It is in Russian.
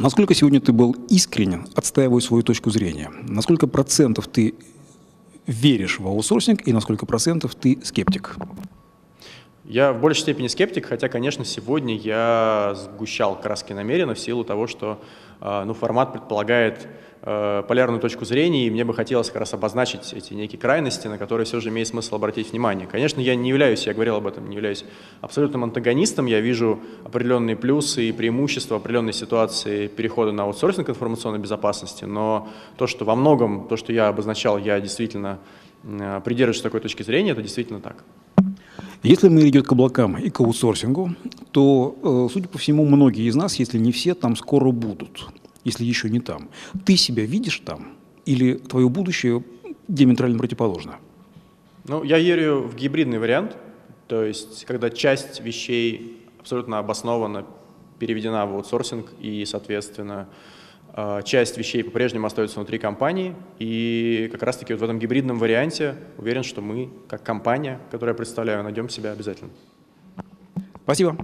Насколько сегодня ты был искренен, отстаивая свою точку зрения? Насколько процентов ты веришь в аутсорсинг и на сколько процентов ты скептик? Я в большей степени скептик, хотя, конечно, сегодня я сгущал краски намеренно в силу того, что э, ну, формат предполагает э, полярную точку зрения, и мне бы хотелось как раз обозначить эти некие крайности, на которые все же имеет смысл обратить внимание. Конечно, я не являюсь, я говорил об этом, не являюсь абсолютным антагонистом, я вижу определенные плюсы и преимущества определенной ситуации перехода на аутсорсинг информационной безопасности, но то, что во многом, то, что я обозначал, я действительно придерживаюсь такой точки зрения, это действительно так. Если мы идем к облакам и к аутсорсингу, то, э, судя по всему, многие из нас, если не все, там скоро будут, если еще не там. Ты себя видишь там или твое будущее диаметрально противоположно? Ну, я верю в гибридный вариант, то есть когда часть вещей абсолютно обоснованно переведена в аутсорсинг и, соответственно, часть вещей по-прежнему остается внутри компании, и как раз-таки вот в этом гибридном варианте уверен, что мы, как компания, которую я представляю, найдем себя обязательно. Спасибо.